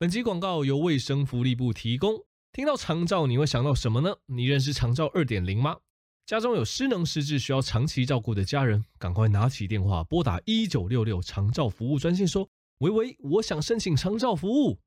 本集广告由卫生福利部提供。听到长照，你会想到什么呢？你认识长照二点零吗？家中有失能失智需要长期照顾的家人，赶快拿起电话拨打一九六六长照服务专线，说：“喂喂，我想申请长照服务。”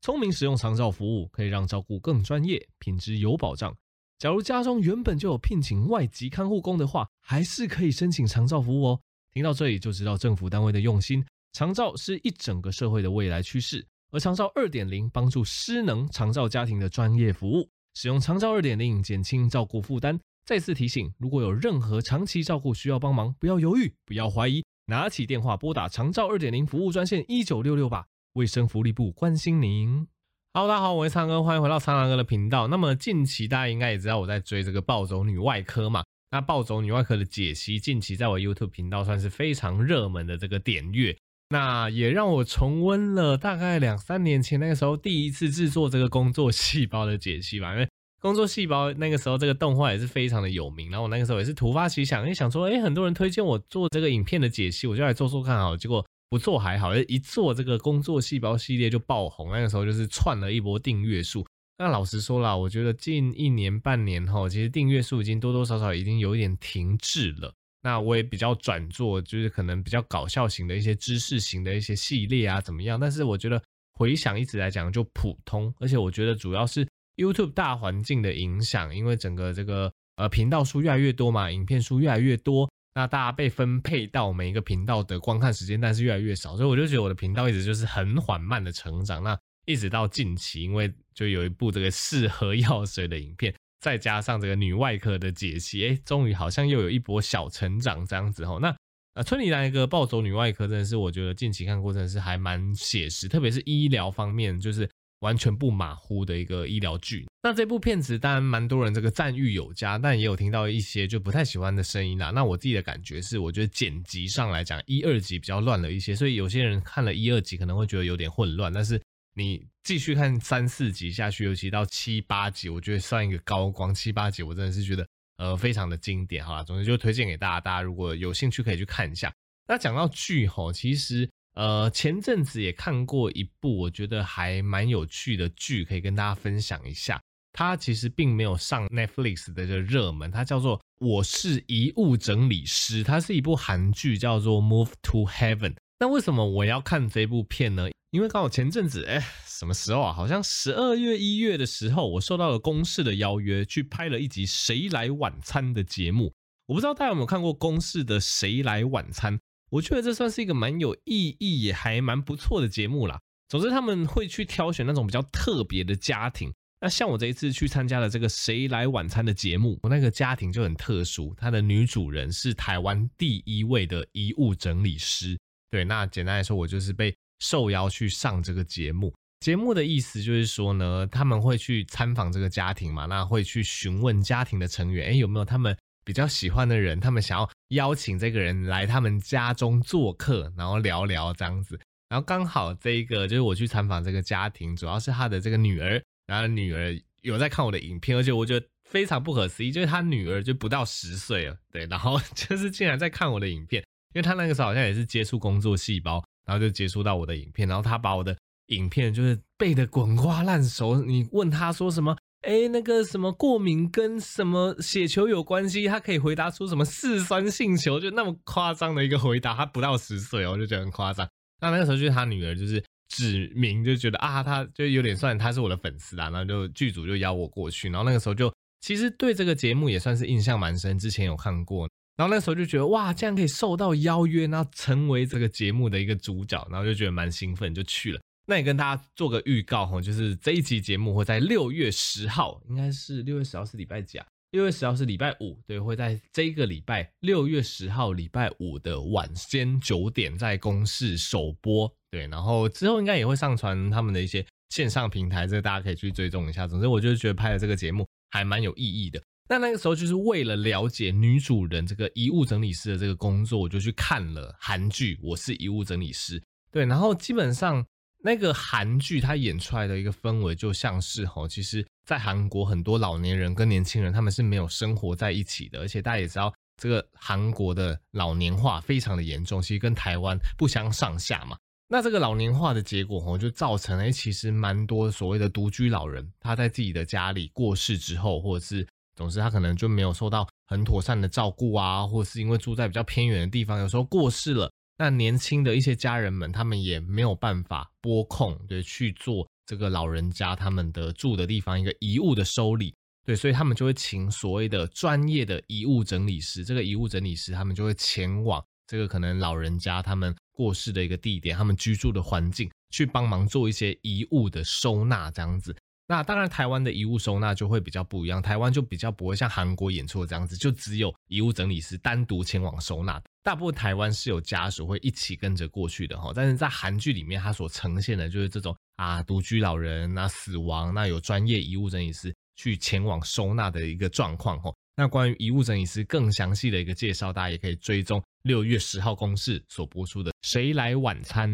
聪明使用长照服务，可以让照顾更专业，品质有保障。假如家中原本就有聘请外籍看护工的话，还是可以申请长照服务哦。听到这里就知道政府单位的用心，长照是一整个社会的未来趋势。而长照二点零帮助失能长照家庭的专业服务，使用长照二点零减轻照顾负担。再次提醒，如果有任何长期照顾需要帮忙，不要犹豫，不要怀疑，拿起电话拨打长照二点零服务专线一九六六吧。卫生福利部关心您。Hello，大家好，我是苍哥，欢迎回到苍狼哥的频道。那么近期大家应该也知道我在追这个暴走女外科嘛？那暴走女外科的解析，近期在我 YouTube 频道算是非常热门的这个点阅。那也让我重温了大概两三年前那个时候第一次制作这个工作细胞的解析吧，因为工作细胞那个时候这个动画也是非常的有名，然后我那个时候也是突发奇想，因为想说，哎，很多人推荐我做这个影片的解析，我就来做做看好，结果不做还好，一做这个工作细胞系列就爆红，那个时候就是窜了一波订阅数。那老实说啦，我觉得近一年半年后，其实订阅数已经多多少少已经有一点停滞了。那我也比较转做，就是可能比较搞笑型的一些知识型的一些系列啊，怎么样？但是我觉得回想一直来讲就普通，而且我觉得主要是 YouTube 大环境的影响，因为整个这个呃频道数越来越多嘛，影片数越来越多，那大家被分配到每一个频道的观看时间，但是越来越少，所以我就觉得我的频道一直就是很缓慢的成长。那一直到近期，因为就有一部这个四合药水的影片。再加上这个女外科的解析，哎，终于好像又有一波小成长这样子吼。那呃，村里来一个暴走女外科，真的是我觉得近期看过，真的是还蛮写实，特别是医疗方面，就是完全不马虎的一个医疗剧。那这部片子当然蛮多人这个赞誉有加，但也有听到一些就不太喜欢的声音啦。那我自己的感觉是，我觉得剪辑上来讲，一二集比较乱了一些，所以有些人看了一二集可能会觉得有点混乱，但是。你继续看三四集下去，尤其到七八集，我觉得算一个高光。七八集我真的是觉得呃非常的经典，好啦，总之就推荐给大家，大家如果有兴趣可以去看一下。那讲到剧吼，其实呃前阵子也看过一部我觉得还蛮有趣的剧，可以跟大家分享一下。它其实并没有上 Netflix 的这个热门，它叫做《我是遗物整理师》，它是一部韩剧，叫做《Move to Heaven》。那为什么我要看这部片呢？因为刚好前阵子，哎，什么时候啊？好像十二月、一月的时候，我受到了公视的邀约，去拍了一集《谁来晚餐》的节目。我不知道大家有没有看过公视的《谁来晚餐》？我觉得这算是一个蛮有意义，也还蛮不错的节目啦。总之，他们会去挑选那种比较特别的家庭。那像我这一次去参加了这个《谁来晚餐》的节目，我那个家庭就很特殊，他的女主人是台湾第一位的遗物整理师。对，那简单来说，我就是被。受邀去上这个节目，节目的意思就是说呢，他们会去参访这个家庭嘛，那会去询问家庭的成员，诶，有没有他们比较喜欢的人，他们想要邀请这个人来他们家中做客，然后聊聊这样子。然后刚好这一个就是我去参访这个家庭，主要是他的这个女儿，然后女儿有在看我的影片，而且我觉得非常不可思议，就是他女儿就不到十岁了，对，然后 就是竟然在看我的影片，因为他那个时候好像也是接触工作细胞。然后就结束到我的影片，然后他把我的影片就是背得滚瓜烂熟。你问他说什么？哎，那个什么过敏跟什么血球有关系？他可以回答出什么嗜酸性球，就那么夸张的一个回答。他不到十岁，我就觉得很夸张。那那个时候就是他女儿就是指名就觉得啊，他就有点算他是我的粉丝啊，然后就剧组就邀我过去。然后那个时候就其实对这个节目也算是印象蛮深，之前有看过。然后那时候就觉得哇，竟然可以受到邀约，然后成为这个节目的一个主角，然后就觉得蛮兴奋，就去了。那也跟大家做个预告哈，就是这一集节目会在六月十号，应该是六月十号是礼拜几啊？六月十号是礼拜五，对，会在这个礼拜六月十号礼拜五的晚间九点在公视首播，对，然后之后应该也会上传他们的一些线上平台，这个大家可以去追踪一下。总之，我就觉得拍的这个节目还蛮有意义的。那那个时候就是为了了解女主人这个遗物整理师的这个工作，我就去看了韩剧《我是遗物整理师》。对，然后基本上那个韩剧它演出来的一个氛围，就像是齁，其实，在韩国很多老年人跟年轻人他们是没有生活在一起的，而且大家也知道，这个韩国的老年化非常的严重，其实跟台湾不相上下嘛。那这个老年化的结果哦，就造成了其实蛮多所谓的独居老人，他在自己的家里过世之后，或者是总之他可能就没有受到很妥善的照顾啊，或是因为住在比较偏远的地方，有时候过世了，那年轻的一些家人们，他们也没有办法拨空对去做这个老人家他们的住的地方一个遗物的收理，对，所以他们就会请所谓的专业的遗物整理师，这个遗物整理师他们就会前往这个可能老人家他们。过世的一个地点，他们居住的环境，去帮忙做一些遗物的收纳，这样子。那当然，台湾的遗物收纳就会比较不一样，台湾就比较不会像韩国演出的这样子，就只有遗物整理师单独前往收纳。大部分台湾是有家属会一起跟着过去的哈，但是在韩剧里面，它所呈现的就是这种啊，独居老人那死亡，那有专业遗物整理师去前往收纳的一个状况哈。那关于遗物整理师更详细的一个介绍，大家也可以追踪。六月十号公视所播出的《谁来晚餐》，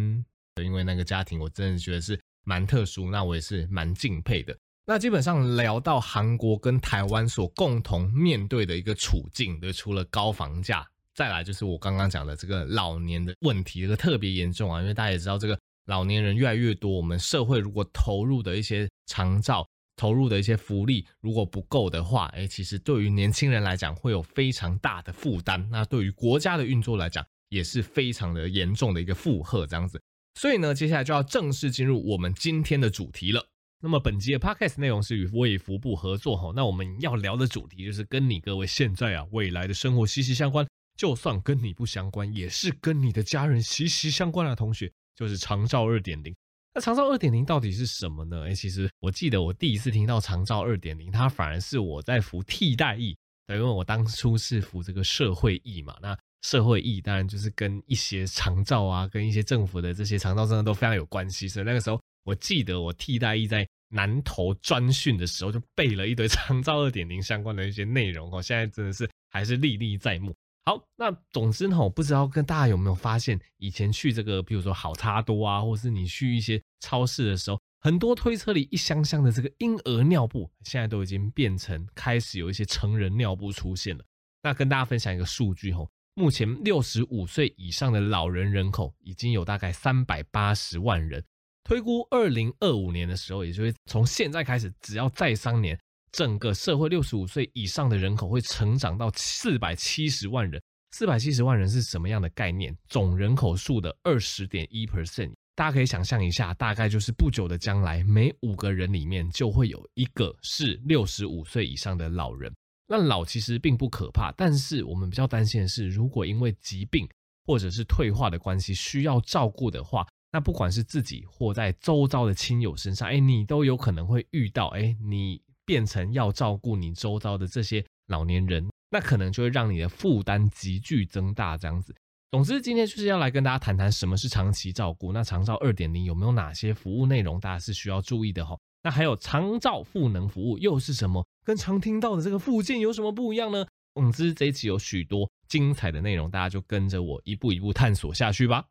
因为那个家庭我真的觉得是蛮特殊，那我也是蛮敬佩的。那基本上聊到韩国跟台湾所共同面对的一个处境，对，除了高房价，再来就是我刚刚讲的这个老年的问题，这个特别严重啊，因为大家也知道，这个老年人越来越多，我们社会如果投入的一些长照。投入的一些福利如果不够的话，哎，其实对于年轻人来讲会有非常大的负担。那对于国家的运作来讲，也是非常的严重的一个负荷，这样子。所以呢，接下来就要正式进入我们今天的主题了。那么本集的 Podcast 内容是与卫福部合作哈，那我们要聊的主题就是跟你各位现在啊未来的生活息息相关，就算跟你不相关，也是跟你的家人息息相关的同学，就是长照二点零。那长照二点零到底是什么呢？哎，其实我记得我第一次听到长照二点零，它反而是我在服替代役，因为我当初是服这个社会役嘛。那社会义当然就是跟一些长照啊，跟一些政府的这些长照真的都非常有关系。所以那个时候，我记得我替代役在南投专训的时候，就背了一堆长照二点零相关的一些内容哦。现在真的是还是历历在目。好，那总之呢，我不知道跟大家有没有发现，以前去这个，比如说好差多啊，或是你去一些超市的时候，很多推车里一箱箱的这个婴儿尿布，现在都已经变成开始有一些成人尿布出现了。那跟大家分享一个数据吼，目前六十五岁以上的老人人口已经有大概三百八十万人，推估二零二五年的时候，也就是从现在开始，只要再三年。整个社会六十五岁以上的人口会成长到四百七十万人。四百七十万人是什么样的概念？总人口数的二十点一 percent。大家可以想象一下，大概就是不久的将来，每五个人里面就会有一个是六十五岁以上的老人。那老其实并不可怕，但是我们比较担心的是，如果因为疾病或者是退化的关系需要照顾的话，那不管是自己或在周遭的亲友身上，哎，你都有可能会遇到，哎，你。变成要照顾你周遭的这些老年人，那可能就会让你的负担急剧增大。这样子，总之今天就是要来跟大家谈谈什么是长期照顾。那长照二点零有没有哪些服务内容，大家是需要注意的哈？那还有长照赋能服务又是什么？跟常听到的这个附件有什么不一样呢？总之这一期有许多精彩的内容，大家就跟着我一步一步探索下去吧。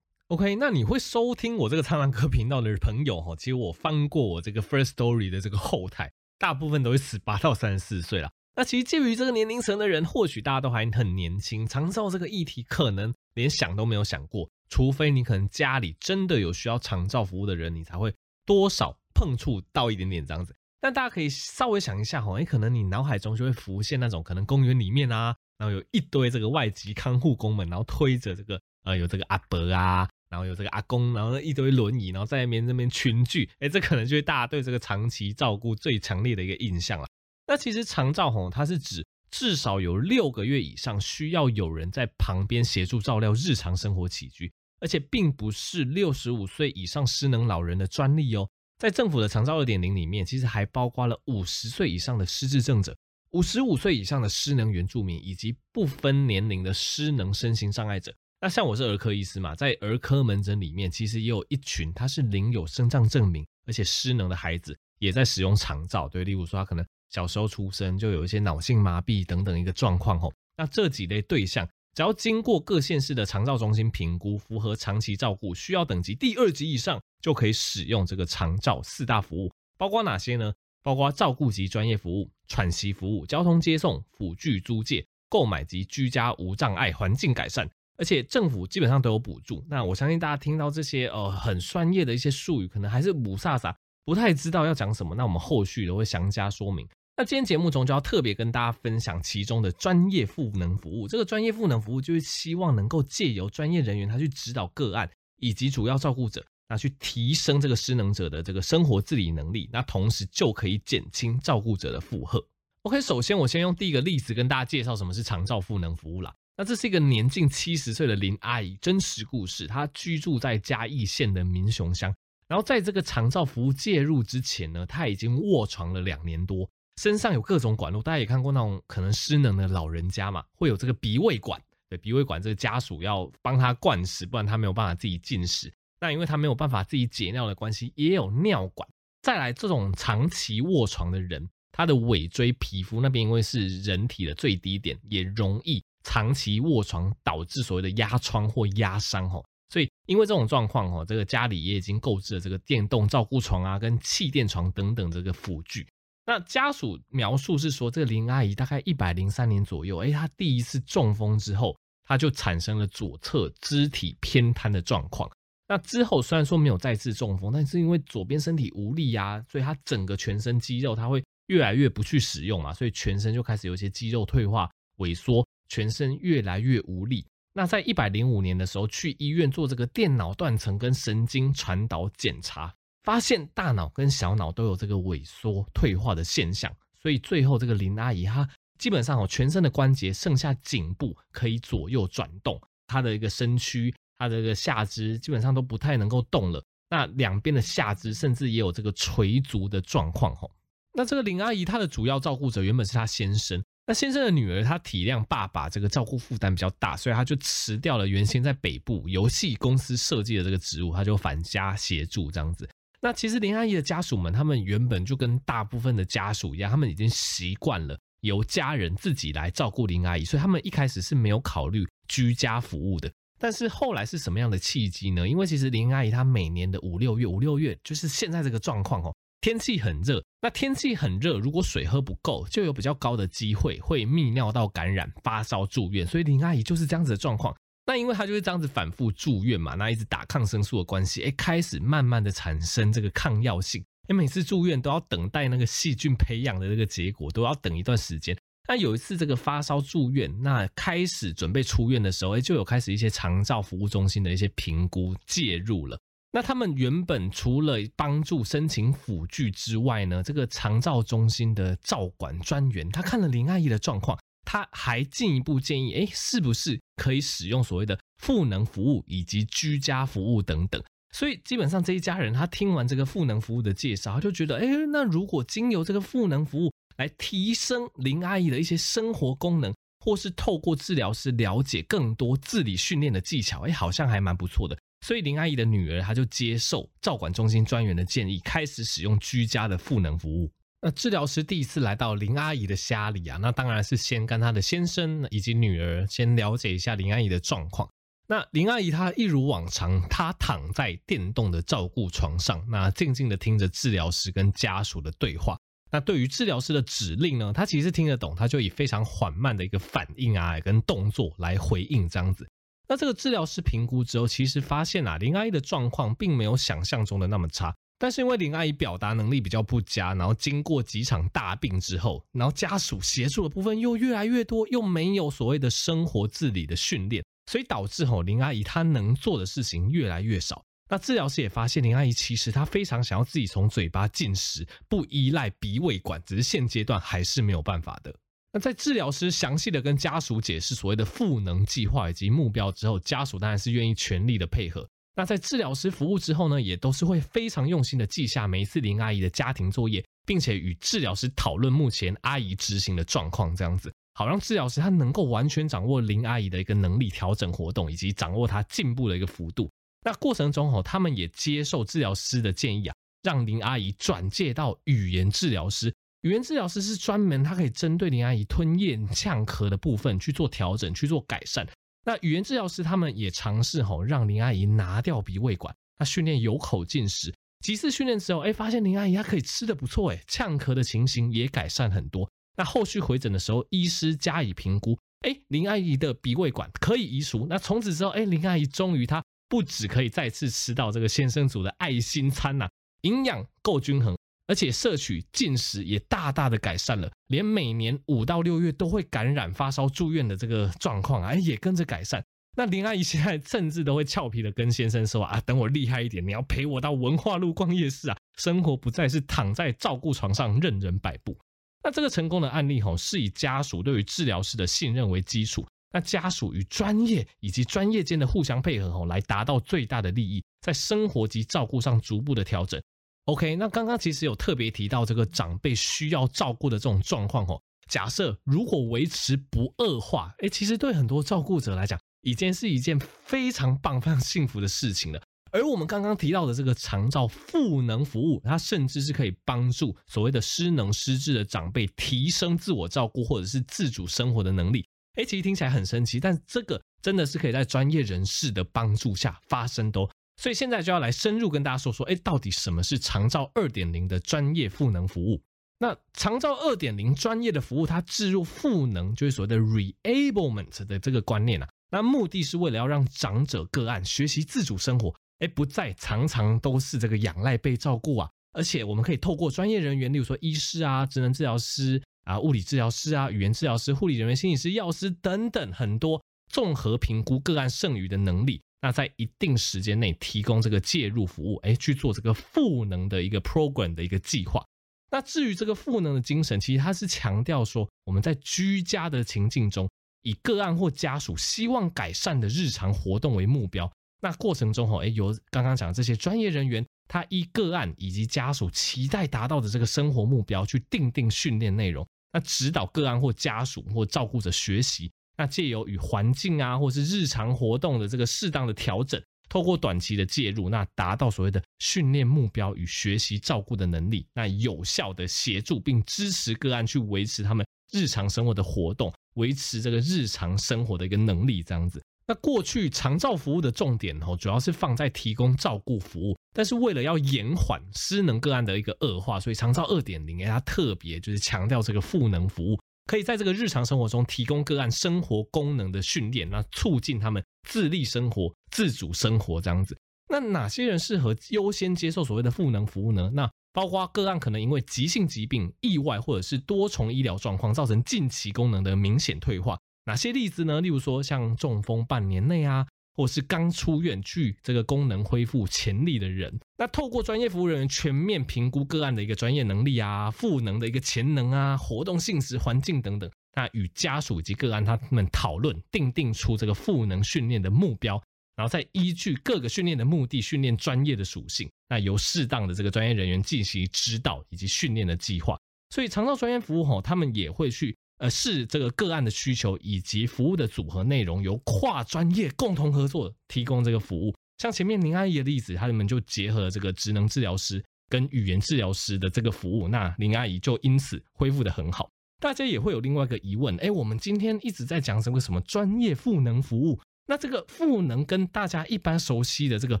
OK，那你会收听我这个苍蓝鸽频道的朋友哈，其实我翻过我这个 First Story 的这个后台。大部分都是十八到三十四岁了。那其实介于这个年龄层的人，或许大家都还很年轻，长照这个议题可能连想都没有想过。除非你可能家里真的有需要长照服务的人，你才会多少碰触到一点点这样子。但大家可以稍微想一下哈，哎，可能你脑海中就会浮现那种可能公园里面啊，然后有一堆这个外籍看护工们，然后推着这个呃有这个阿伯啊。然后有这个阿公，然后那一堆轮椅，然后在那边那边群聚，哎，这可能就是大家对这个长期照顾最强烈的一个印象了。那其实长照吼，它是指至少有六个月以上需要有人在旁边协助照料日常生活起居，而且并不是六十五岁以上失能老人的专利哦。在政府的长照二点零里面，其实还包括了五十岁以上的失智症者、五十五岁以上的失能原住民，以及不分年龄的失能身心障碍者。那像我是儿科医师嘛，在儿科门诊里面，其实也有一群他是领有身障证明而且失能的孩子，也在使用长照。对，例如说他可能小时候出生就有一些脑性麻痹等等一个状况吼。那这几类对象，只要经过各县市的长照中心评估，符合长期照顾需要等级第二级以上，就可以使用这个长照四大服务，包括哪些呢？包括照顾及专业服务、喘息服务、交通接送、辅具租借、购买及居家无障碍环境改善。而且政府基本上都有补助。那我相信大家听到这些呃很专业的一些术语，可能还是五煞煞，不太知道要讲什么。那我们后续都会详加说明。那今天节目中就要特别跟大家分享其中的专业赋能服务。这个专业赋能服务就是希望能够借由专业人员他去指导个案以及主要照顾者，那去提升这个失能者的这个生活自理能力，那同时就可以减轻照顾者的负荷。OK，首先我先用第一个例子跟大家介绍什么是长照赋能服务啦。那这是一个年近七十岁的林阿姨真实故事，她居住在嘉义县的民雄乡，然后在这个长照服务介入之前呢，她已经卧床了两年多。身上有各种管路，大家也看过那种可能失能的老人家嘛，会有这个鼻胃管，对，鼻胃管这个家属要帮他灌食，不然他没有办法自己进食。那因为他没有办法自己解尿的关系，也有尿管。再来，这种长期卧床的人，他的尾椎皮肤那边因为是人体的最低点，也容易长期卧床导致所谓的压疮或压伤吼。所以因为这种状况哦，这个家里也已经购置了这个电动照顾床啊，跟气垫床等等这个辅具。那家属描述是说，这个林阿姨大概一百零三年左右，哎，她第一次中风之后，她就产生了左侧肢体偏瘫的状况。那之后虽然说没有再次中风，但是因为左边身体无力呀，所以她整个全身肌肉他会越来越不去使用嘛，所以全身就开始有一些肌肉退化、萎缩，全身越来越无力。那在一百零五年的时候，去医院做这个电脑断层跟神经传导检查。发现大脑跟小脑都有这个萎缩退化的现象，所以最后这个林阿姨她基本上哦，全身的关节剩下颈部可以左右转动，她的一个身躯，她的一个下肢基本上都不太能够动了。那两边的下肢甚至也有这个垂足的状况吼。那这个林阿姨她的主要照顾者原本是她先生，那先生的女儿她体谅爸爸这个照顾负担比较大，所以她就辞掉了原先在北部游戏公司设计的这个职务，她就返家协助这样子。那其实林阿姨的家属们，他们原本就跟大部分的家属一样，他们已经习惯了由家人自己来照顾林阿姨，所以他们一开始是没有考虑居家服务的。但是后来是什么样的契机呢？因为其实林阿姨她每年的五六月，五六月就是现在这个状况哦，天气很热，那天气很热，如果水喝不够，就有比较高的机会会泌尿道感染、发烧住院，所以林阿姨就是这样子的状况。那因为她就是这样子反复住院嘛，那一直打抗生素的关系，哎，开始慢慢的产生这个抗药性，哎，每次住院都要等待那个细菌培养的这个结果，都要等一段时间。那有一次这个发烧住院，那开始准备出院的时候，哎，就有开始一些长照服务中心的一些评估介入了。那他们原本除了帮助申请辅具之外呢，这个长照中心的照管专员，他看了林阿姨的状况。他还进一步建议，哎，是不是可以使用所谓的赋能服务以及居家服务等等？所以基本上这一家人他听完这个赋能服务的介绍，他就觉得，哎，那如果经由这个赋能服务来提升林阿姨的一些生活功能，或是透过治疗师了解更多自理训练的技巧，哎，好像还蛮不错的。所以林阿姨的女儿，她就接受照管中心专员的建议，开始使用居家的赋能服务。那治疗师第一次来到林阿姨的家里啊，那当然是先跟她的先生以及女儿先了解一下林阿姨的状况。那林阿姨她一如往常，她躺在电动的照顾床上，那静静的听着治疗师跟家属的对话。那对于治疗师的指令呢，她其实听得懂，她就以非常缓慢的一个反应啊，跟动作来回应这样子。那这个治疗师评估之后，其实发现啊，林阿姨的状况并没有想象中的那么差。但是因为林阿姨表达能力比较不佳，然后经过几场大病之后，然后家属协助的部分又越来越多，又没有所谓的生活自理的训练，所以导致吼林阿姨她能做的事情越来越少。那治疗师也发现林阿姨其实她非常想要自己从嘴巴进食，不依赖鼻胃管，只是现阶段还是没有办法的。那在治疗师详细的跟家属解释所谓的赋能计划以及目标之后，家属当然是愿意全力的配合。那在治疗师服务之后呢，也都是会非常用心的记下每一次林阿姨的家庭作业，并且与治疗师讨论目前阿姨执行的状况，这样子好让治疗师他能够完全掌握林阿姨的一个能力调整活动，以及掌握她进步的一个幅度。那过程中哦，他们也接受治疗师的建议啊，让林阿姨转介到语言治疗师。语言治疗师是专门他可以针对林阿姨吞咽、呛咳的部分去做调整、去做改善。那语言治疗师他们也尝试吼，让林阿姨拿掉鼻胃管，那训练有口进食。几次训练之后，哎，发现林阿姨她可以吃的不错，哎，呛咳的情形也改善很多。那后续回诊的时候，医师加以评估，哎，林阿姨的鼻胃管可以移除。那从此之后，哎，林阿姨终于她不止可以再次吃到这个先生煮的爱心餐呐、啊，营养够均衡，而且摄取进食也大大的改善了，连每年五到六月都会感染发烧住院的这个状况啊，也跟着改善。那林阿姨现在甚至都会俏皮的跟先生说啊，等我厉害一点，你要陪我到文化路逛夜市啊，生活不再是躺在照顾床上任人摆布。那这个成功的案例吼，是以家属对于治疗师的信任为基础，那家属与专业以及专业间的互相配合吼，来达到最大的利益，在生活及照顾上逐步的调整。OK，那刚刚其实有特别提到这个长辈需要照顾的这种状况吼，假设如果维持不恶化，诶，其实对很多照顾者来讲，已经是一件非常棒、非常幸福的事情了。而我们刚刚提到的这个长照赋能服务，它甚至是可以帮助所谓的失能失智的长辈提升自我照顾或者是自主生活的能力。诶，其实听起来很神奇，但这个真的是可以在专业人士的帮助下发生的哦。所以现在就要来深入跟大家说说，诶，到底什么是长照二点零的专业赋能服务？那长照二点零专业的服务，它置入赋能，就是所谓的 reablement 的这个观念啊。那目的是为了要让长者个案学习自主生活，哎，不再常常都是这个仰赖被照顾啊，而且我们可以透过专业人员，例如说医师啊、职能治疗师啊、物理治疗师啊、语言治疗师、护理人员、心理师、药师等等很多综合评估个案剩余的能力，那在一定时间内提供这个介入服务，哎，去做这个赋能的一个 program 的一个计划。那至于这个赋能的精神，其实它是强调说我们在居家的情境中。以个案或家属希望改善的日常活动为目标，那过程中哈，哎，由刚刚讲这些专业人员，他依个案以及家属期待达到的这个生活目标去定定训练内容，那指导个案或家属或照顾者学习，那借由与环境啊或是日常活动的这个适当的调整，透过短期的介入，那达到所谓的训练目标与学习照顾的能力，那有效的协助并支持个案去维持他们日常生活的活动。维持这个日常生活的一个能力，这样子。那过去长照服务的重点哦，主要是放在提供照顾服务，但是为了要延缓失能个案的一个恶化，所以长照二点零，它特别就是强调这个赋能服务，可以在这个日常生活中提供个案生活功能的训练，那促进他们自立生活、自主生活这样子。那哪些人适合优先接受所谓的赋能服务呢？那包括个案可能因为急性疾病、意外或者是多重医疗状况，造成近期功能的明显退化。哪些例子呢？例如说像中风半年内啊，或是刚出院具这个功能恢复潜力的人。那透过专业服务人员全面评估个案的一个专业能力啊、赋能的一个潜能啊、活动性质、环境等等，那与家属及个案他们讨论，定定出这个赋能训练的目标。然后再依据各个训练的目的，训练专业的属性，那由适当的这个专业人员进行指导以及训练的计划。所以长照专业服务吼，他们也会去呃是这个个案的需求以及服务的组合内容，由跨专业共同合作提供这个服务。像前面林阿姨的例子，他们就结合了这个职能治疗师跟语言治疗师的这个服务，那林阿姨就因此恢复的很好。大家也会有另外一个疑问，哎，我们今天一直在讲什么什么专业赋能服务？那这个赋能跟大家一般熟悉的这个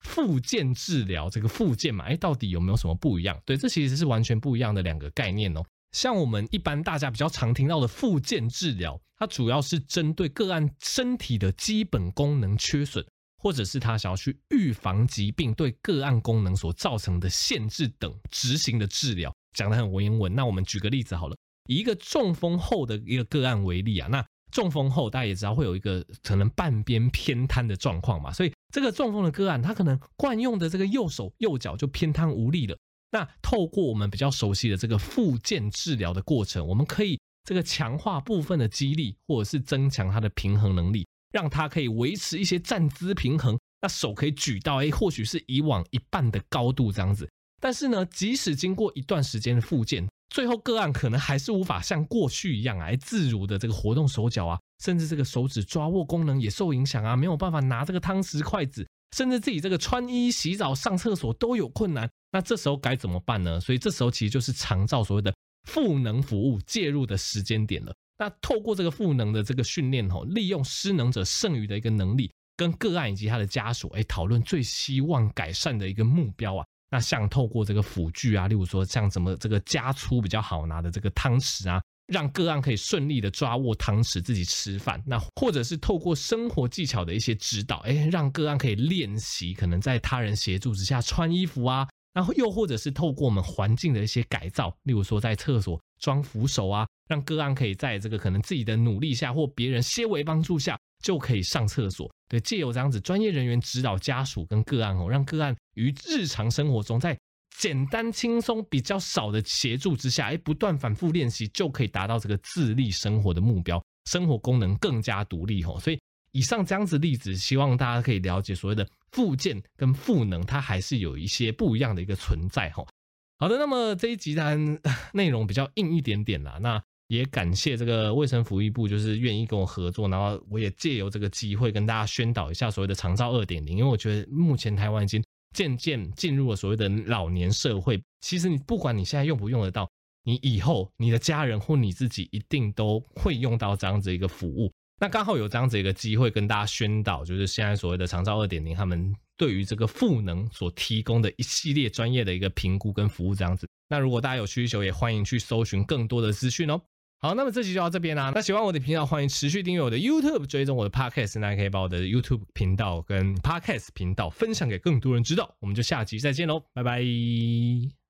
复健治疗，这个复健嘛，哎，到底有没有什么不一样？对，这其实是完全不一样的两个概念哦。像我们一般大家比较常听到的复健治疗，它主要是针对个案身体的基本功能缺损，或者是他想要去预防疾病对个案功能所造成的限制等执行的治疗。讲得很文言文。那我们举个例子好了，以一个中风后的一个个案为例啊，那。中风后，大家也知道会有一个可能半边偏瘫的状况嘛，所以这个中风的个案，他可能惯用的这个右手右脚就偏瘫无力了。那透过我们比较熟悉的这个复健治疗的过程，我们可以这个强化部分的肌力，或者是增强他的平衡能力，让他可以维持一些站姿平衡，那手可以举到哎，或许是以往一半的高度这样子。但是呢，即使经过一段时间的复健，最后个案可能还是无法像过去一样来自如的这个活动手脚啊，甚至这个手指抓握功能也受影响啊，没有办法拿这个汤匙筷子，甚至自己这个穿衣洗澡上厕所都有困难。那这时候该怎么办呢？所以这时候其实就是长照所谓的赋能服务介入的时间点了。那透过这个赋能的这个训练吼，利用失能者剩余的一个能力，跟个案以及他的家属哎讨论最希望改善的一个目标啊。那像透过这个辅具啊，例如说像怎么这个加粗比较好拿的这个汤匙啊，让个案可以顺利的抓握汤匙自己吃饭，那或者是透过生活技巧的一些指导，哎，让个案可以练习可能在他人协助之下穿衣服啊，然后又或者是透过我们环境的一些改造，例如说在厕所装扶手啊，让个案可以在这个可能自己的努力下或别人些微帮助下就可以上厕所。对，借由这样子专业人员指导家属跟个案哦，让个案于日常生活中在简单轻松、比较少的协助之下，哎，不断反复练习，就可以达到这个自立生活的目标，生活功能更加独立吼。所以以上这样子例子，希望大家可以了解所谓的复健跟赋能，它还是有一些不一样的一个存在吼。好的，那么这一集的内容比较硬一点点啦，那也感谢这个卫生福利部，就是愿意跟我合作，然后我也借由这个机会跟大家宣导一下所谓的长照二点零，因为我觉得目前台湾已经。渐渐进入了所谓的老年社会，其实你不管你现在用不用得到，你以后你的家人或你自己一定都会用到这样子一个服务。那刚好有这样子一个机会跟大家宣导，就是现在所谓的长照二点零，他们对于这个赋能所提供的一系列专业的一个评估跟服务这样子。那如果大家有需求，也欢迎去搜寻更多的资讯哦。好，那么这集就到这边啦。那喜欢我的频道，欢迎持续订阅我的 YouTube，追踪我的 Podcast，那也可以把我的 YouTube 频道跟 Podcast 频道分享给更多人知道。我们就下集再见喽，拜拜。